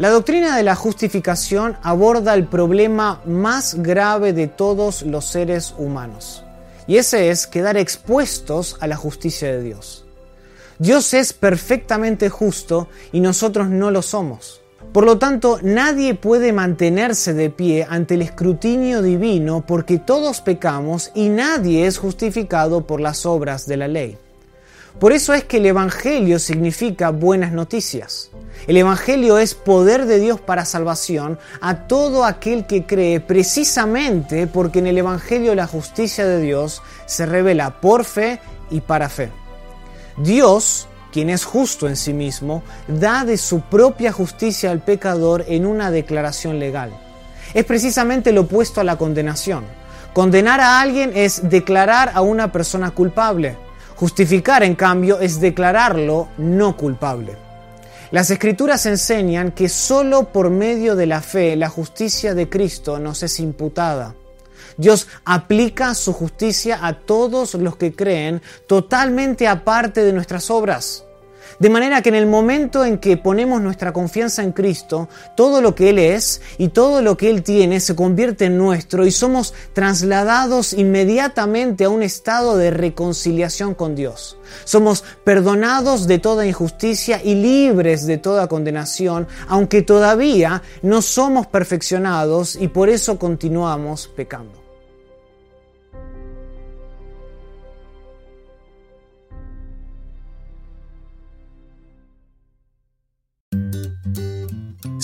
La doctrina de la justificación aborda el problema más grave de todos los seres humanos, y ese es quedar expuestos a la justicia de Dios. Dios es perfectamente justo y nosotros no lo somos. Por lo tanto, nadie puede mantenerse de pie ante el escrutinio divino porque todos pecamos y nadie es justificado por las obras de la ley. Por eso es que el Evangelio significa buenas noticias. El Evangelio es poder de Dios para salvación a todo aquel que cree precisamente porque en el Evangelio la justicia de Dios se revela por fe y para fe. Dios, quien es justo en sí mismo, da de su propia justicia al pecador en una declaración legal. Es precisamente lo opuesto a la condenación. Condenar a alguien es declarar a una persona culpable. Justificar, en cambio, es declararlo no culpable. Las escrituras enseñan que solo por medio de la fe la justicia de Cristo nos es imputada. Dios aplica su justicia a todos los que creen totalmente aparte de nuestras obras. De manera que en el momento en que ponemos nuestra confianza en Cristo, todo lo que Él es y todo lo que Él tiene se convierte en nuestro y somos trasladados inmediatamente a un estado de reconciliación con Dios. Somos perdonados de toda injusticia y libres de toda condenación, aunque todavía no somos perfeccionados y por eso continuamos pecando.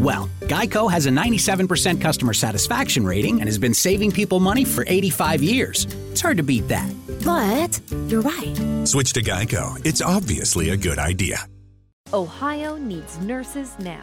Well, Geico has a 97% customer satisfaction rating and has been saving people money for 85 years. It's hard to beat that. But you're right. Switch to Geico. It's obviously a good idea. Ohio needs nurses now.